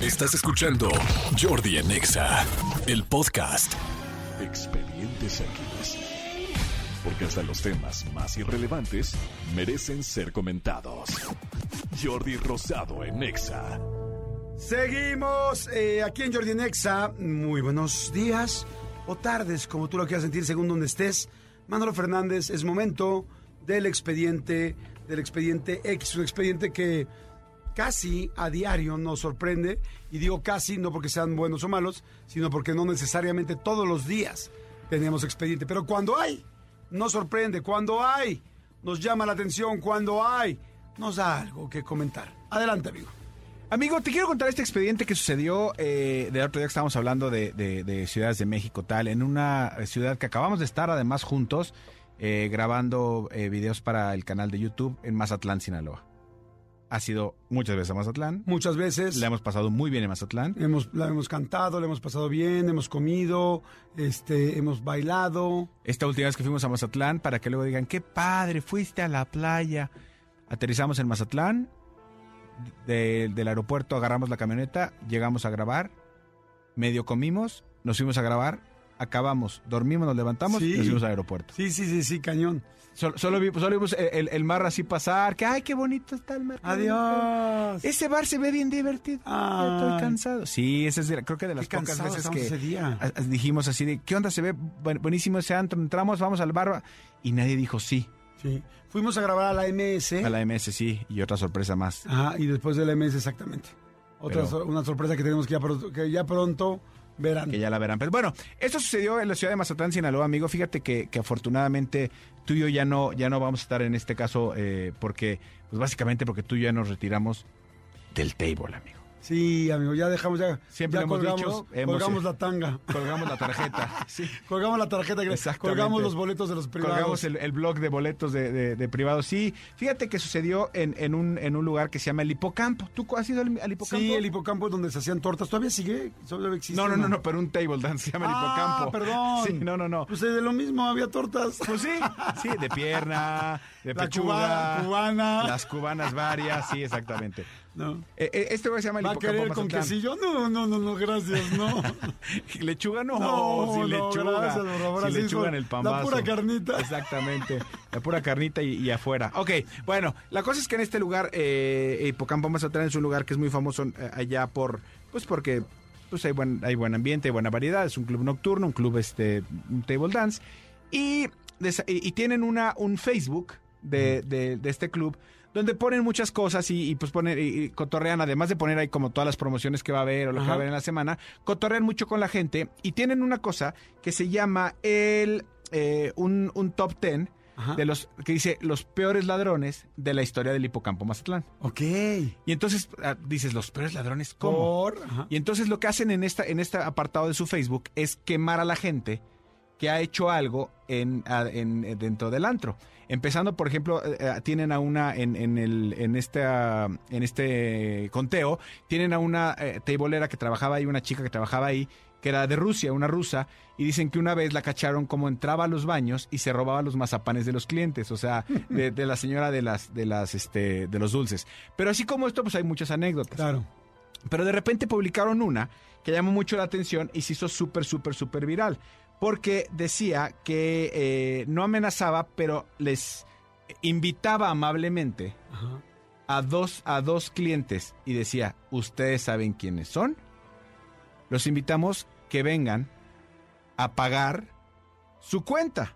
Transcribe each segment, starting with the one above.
Estás escuchando Jordi en Exa, el podcast. Expedientes X. Porque hasta los temas más irrelevantes merecen ser comentados. Jordi Rosado en Exa. Seguimos eh, aquí en Jordi Nexa. Muy buenos días o tardes, como tú lo quieras sentir, según donde estés. Manolo Fernández, es momento del expediente, del expediente X, un expediente que casi a diario nos sorprende. Y digo casi no porque sean buenos o malos, sino porque no necesariamente todos los días tenemos expediente. Pero cuando hay, nos sorprende. Cuando hay, nos llama la atención. Cuando hay, nos da algo que comentar. Adelante, amigo. Amigo, te quiero contar este expediente que sucedió eh, del otro día que estábamos hablando de, de- de ciudades de México, tal, en una ciudad que acabamos de estar además juntos eh, grabando eh, videos para el canal de YouTube en Mazatlán, Sinaloa. Ha sido muchas veces a Mazatlán. Muchas veces. Le hemos pasado muy bien en Mazatlán. Hemos, la hemos cantado, la hemos pasado bien, hemos comido, este, hemos bailado. Esta última vez que fuimos a Mazatlán, para que luego digan, qué padre, fuiste a la playa. Aterrizamos en Mazatlán, de- del aeropuerto agarramos la camioneta, llegamos a grabar, medio comimos, nos fuimos a grabar, acabamos, dormimos, nos levantamos Sí. y nos fuimos al aeropuerto. Sí, sí, sí, sí, cañón. Solo, solo, vi- solo vimos el, el- mar así pasar, que ay, qué bonito está el mar. qué bonito". Adiós. Ese bar se ve bien divertido. Ya estoy cansado. Sí, esa es de- creo que de las Qué pocas veces que ese día. dijimos así de, ¿qué onda? Se ve buen- buenísimo ese antro. Entramos, vamos al bar y nadie dijo sí. Sí. Fuimos a grabar a la MS. A la MS sí y otra sorpresa más. Ajá, y después de la MS exactamente. Otra Pero- una sorpresa que tenemos que ya, que ya pronto verán. Que ya la verán. Pero bueno, esto sucedió en la ciudad de Mazatlán, Sinaloa, amigo. Fíjate que, que afortunadamente tú y yo ya no, ya no vamos a estar en este caso eh, porque, pues básicamente porque tú y yo ya nos retiramos del table, amigo. Sí, amigo, ya dejamos, ya, Siempre ya hemos colgamos, dicho, hemos- colgamos la tanga. Colgamos la tarjeta. Sí. Colgamos la tarjeta, Exactamente. colgamos los boletos de los privados. Colgamos el, el blog de boletos de, de, de privados. Sí, fíjate que sucedió en, en, un, en un lugar que se llama el Hipocampo. ¿Tú has ido al, al Hipocampo? Sí, el hipocampo es donde se hacían tortas. ¿Todavía sigue? ¿Todavía existe? No, no, no, no, pero un table dance se llama el Ah, Hipocampo. perdón. Sí, no, no, no. Pues eh, de lo mismo, había tortas. Pues sí, sí, de pierna, de La pechuga, cubana, cubana. las cubanas varias, sí, lugar No. Eh, eh, este lugar se llama el ¿Va a querer con quesillo? No, no, no, no, gracias, no. ¿Lechuga no? No, sin no, lechuga. gracias, sin así lechuga en el la pambazo. pura carnita. Exactamente. La pura carnita y, y afuera. Ok, bueno, la cosa es que en este lugar, eh, Hipocampo Mazatlán es un lugar que es muy famoso eh, allá por, pues porque pues hay buen, hay buen ambiente, hay buena variedad, es un club nocturno, un club este, un table dance. Y, y tienen una, un Facebook de, de- de este club donde ponen muchas cosas y, y, pues ponen y, y cotorrean, además de poner ahí como todas las promociones que va a haber o lo que va a haber en la semana, cotorrean mucho con la gente y tienen una cosa que se llama el eh, un, un top 10 Ajá. de los que dice los peores ladrones de la historia del hipocampo Mazatlán. Ok. Y entonces ah, dices, los peores ladrones, ¿cómo? Por. Y entonces lo que hacen en esta en este apartado de su Facebook es quemar a la gente que ha hecho algo en, eh, dentro del antro. Empezando, por ejemplo, eh, eh, tienen a una en, en el en esta en este conteo tienen a una eh, tableera que trabajaba ahí, una chica que trabajaba ahí que era de Rusia, una rusa, y dicen que una vez la cacharon como entraba a los baños y se robaba los mazapanes de los clientes, o sea, de, de la señora de las, de las, este, de los dulces. Pero así como esto, pues hay muchas anécdotas. Claro. Pero de repente publicaron una que llamó mucho la atención y se hizo súper, súper, súper viral. Porque decía que eh, no amenazaba, pero les invitaba amablemente Ajá. a dos, a dos clientes y decía, ¿ustedes saben quiénes son? Los invitamos que vengan a pagar su cuenta,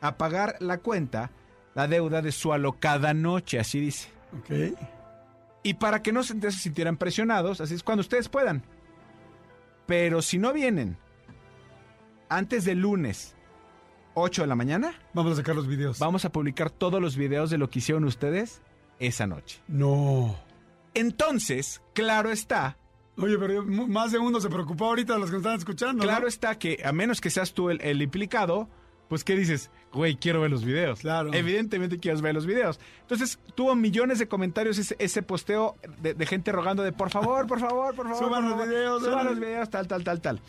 a pagar la cuenta, la deuda de su alocada noche, así dice. Y para que no se sintieran presionados, así es cuando ustedes puedan. Pero si no vienen antes del lunes 8 de la mañana, Vamos a sacar los videos. vamos a publicar todos los videos de lo que hicieron ustedes esa noche. No. Entonces, claro está, Oye, pero más de uno se preocupó ahorita de los que nos están escuchando. claro ¿no? está que a menos que seas tú el, el implicado, pues ¿qué dices? Güey, quiero ver los videos. Claro. Evidentemente quieres ver los videos. Entonces, tuvo millones de comentarios ese, ese posteo de, de gente rogando de por favor, por favor, por favor. Suban por los videos, Suban los videos, tal, tal, tal, tal.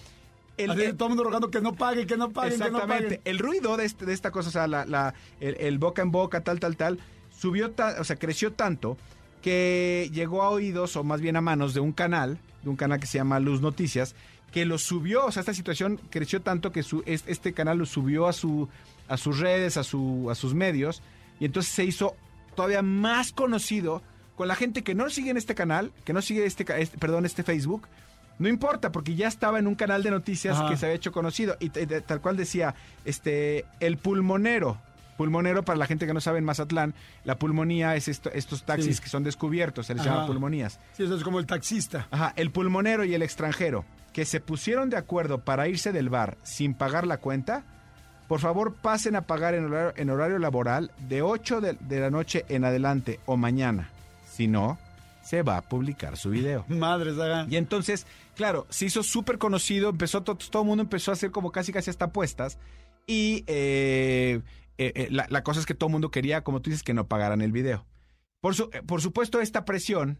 El- Así, el- todo el mundo rogando que no que no que no. El ruido de, este- de esta cosa, o sea, la, la- el, el boca en boca, tal, tal, tal, subió, ta- o sea, creció tanto que llegó a oídos, o más bien a manos, de un canal, de un canal que se llama Luz Noticias, que lo subió, o sea, esta situación creció tanto que su, es- este canal lo subió a, su, a sus redes, a, su, a sus medios, y entonces se hizo todavía más conocido con la gente que no sigue en este canal, que no sigue este, este- perdón, este Facebook. No importa, porque ya estaba en un canal de noticias Ajá. que se había hecho conocido. Y tal cual decía, este, el pulmonero. Pulmonero, para la gente que no sabe en Mazatlán, la pulmonía es esto- estos taxis Sí. que son descubiertos, se les Ajá. llama pulmonías. Sí, eso es como el taxista. Ajá, el pulmonero y el extranjero que se pusieron de acuerdo para irse del bar sin pagar la cuenta, por favor pasen a pagar en horario, en horario laboral de 8 de, de la noche en adelante o mañana. Si no, se va a publicar su video. Madre saga. Y entonces, claro, se hizo súper conocido, empezó to- todo el mundo empezó a hacer como casi casi hasta apuestas. Y eh, eh, eh, la, la cosa es que todo el mundo quería, como tú dices, que no pagaran el video. Por, su- por supuesto, esta presión,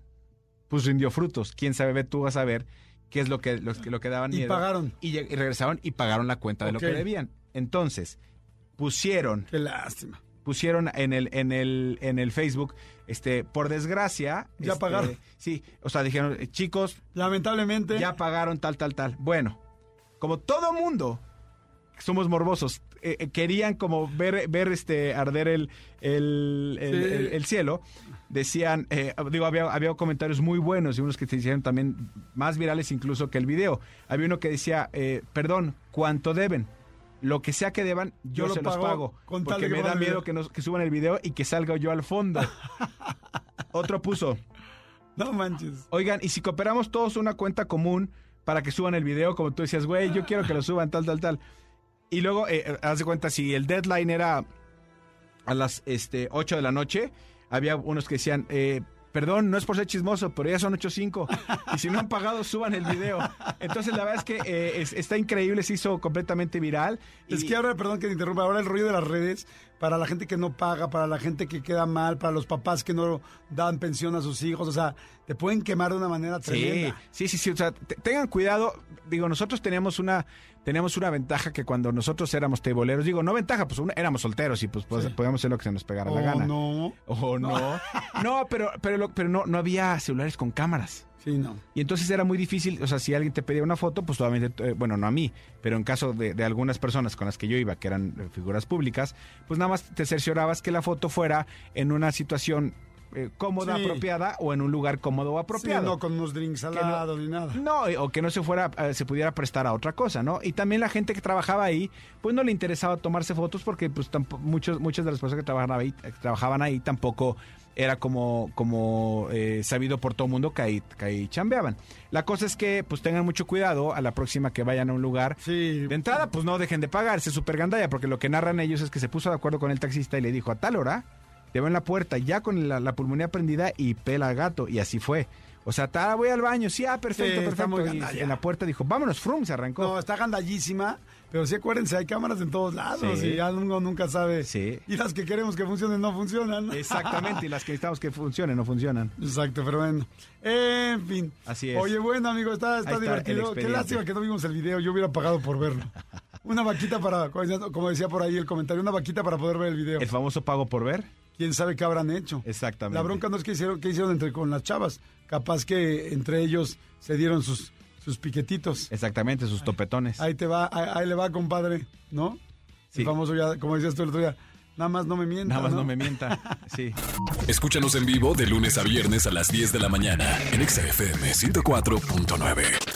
pues rindió frutos. Quién sabe, tú vas a ver qué es lo que, que- lo que daban Y pagaron. Y, regresaron y pagaron la cuenta de lo que debían. Entonces, pusieron Qué lástima. Pusieron en el en el en el Facebook este por desgracia Ya este, pagaron. sí o sea dijeron eh, chicos Lamentablemente. ya pagaron tal tal tal bueno como todo mundo somos morbosos eh, eh, querían como ver ver este arder el el, el- Sí. el- el cielo decían eh, digo había había comentarios muy buenos y unos que se hicieron también más virales incluso que el video había uno que decía eh, perdón cuánto deben lo que sea que deban, yo, Yo lo se los pago con porque me da miedo que, nos- que suban el video y que salga yo al fondo. Otro puso, No manches. oigan, y si cooperamos todos una cuenta común para que suban el video, como tú decías, güey, yo quiero que lo suban, tal, tal, tal. Y luego, eh, eh, haz de cuenta, si el deadline era a las este, 8 de la noche, había unos que decían, eh, perdón, no es por ser chismoso, pero ya son 8.05. Y si no han pagado, suban el video. Entonces, la verdad es que eh, es- está increíble, se hizo completamente viral. Es Y- que ahora, perdón que te interrumpa, ahora el rollo de las redes, para la gente que no paga, para la gente que queda mal, para los papás que no dan pensión a sus hijos, o sea, te pueden quemar de una manera tremenda. sí, sí, sí. O sea, te- tengan cuidado. Digo, nosotros teníamos una, teníamos una ventaja que cuando nosotros éramos teiboleros, digo, no ventaja, pues éramos solteros y pues, pues Sí. podíamos hacer lo que se nos pegara la Oh, gana. no. O no. No, pero, pero, lo- pero no, no había celulares con cámaras. Sí, no. Y entonces era muy difícil, o sea, si alguien te pedía una foto, pues solamente, eh, bueno, no a mí, pero en caso de, de algunas personas con las que yo iba, que eran eh, figuras públicas, pues nada más te cerciorabas que la foto fuera en una situación eh, cómoda, Sí. apropiada, o en un lugar cómodo o Sí, apropiado. no con unos drinks al no- lado ni nada. No, o que no se fuera, eh, se pudiera prestar a otra cosa, ¿no? Y también la gente que trabajaba ahí, pues no le interesaba tomarse fotos porque pues muchos, muchas de las personas que trabajaban ahí, trabajaban ahí tampoco era como, como eh, sabido por todo el mundo que ahí, que ahí chambeaban. La cosa es que pues tengan mucho cuidado a la próxima que vayan a un lugar. Sí. De entrada, pues no dejen de pagarse super gandalla, porque lo que narran ellos es que se puso de acuerdo con el taxista y le dijo a tal hora, te veo en la puerta ya con la, la pulmonía prendida y pela gato, y así fue. O sea, ta, voy al baño, sí, ah, perfecto, Sí, perfecto. Y en la puerta dijo, vámonos, frum, se arrancó. No, está gandallísima, pero sí acuérdense, hay cámaras en todos lados Sí. y ya uno nunca sabe. Sí. Y las que queremos que funcionen no funcionan. Exactamente, y las que necesitamos que funcionen, no funcionan. Exacto, pero bueno. En fin. Así es. Oye, bueno, amigo, está, está divertido. Qué lástima que no vimos el video. Yo hubiera pagado por verlo. Una vaquita para, como decía por ahí el comentario, una vaquita para poder ver el video. El famoso pago por ver. ¿Quién sabe qué habrán hecho? Exactamente. La bronca no es que hicieron, que hicieron entre con las chavas. Capaz que entre ellos se dieron sus, sus piquetitos. Exactamente, sus topetones. Ahí te va, ahí, ahí le va, compadre, ¿no? Sí. El famoso ya, como decías tú el otro día, nada más no me mientas. Nada más no me mienta. Sí. Escúchanos en vivo de lunes a viernes a las 10 de la mañana en Exa FM 104.9.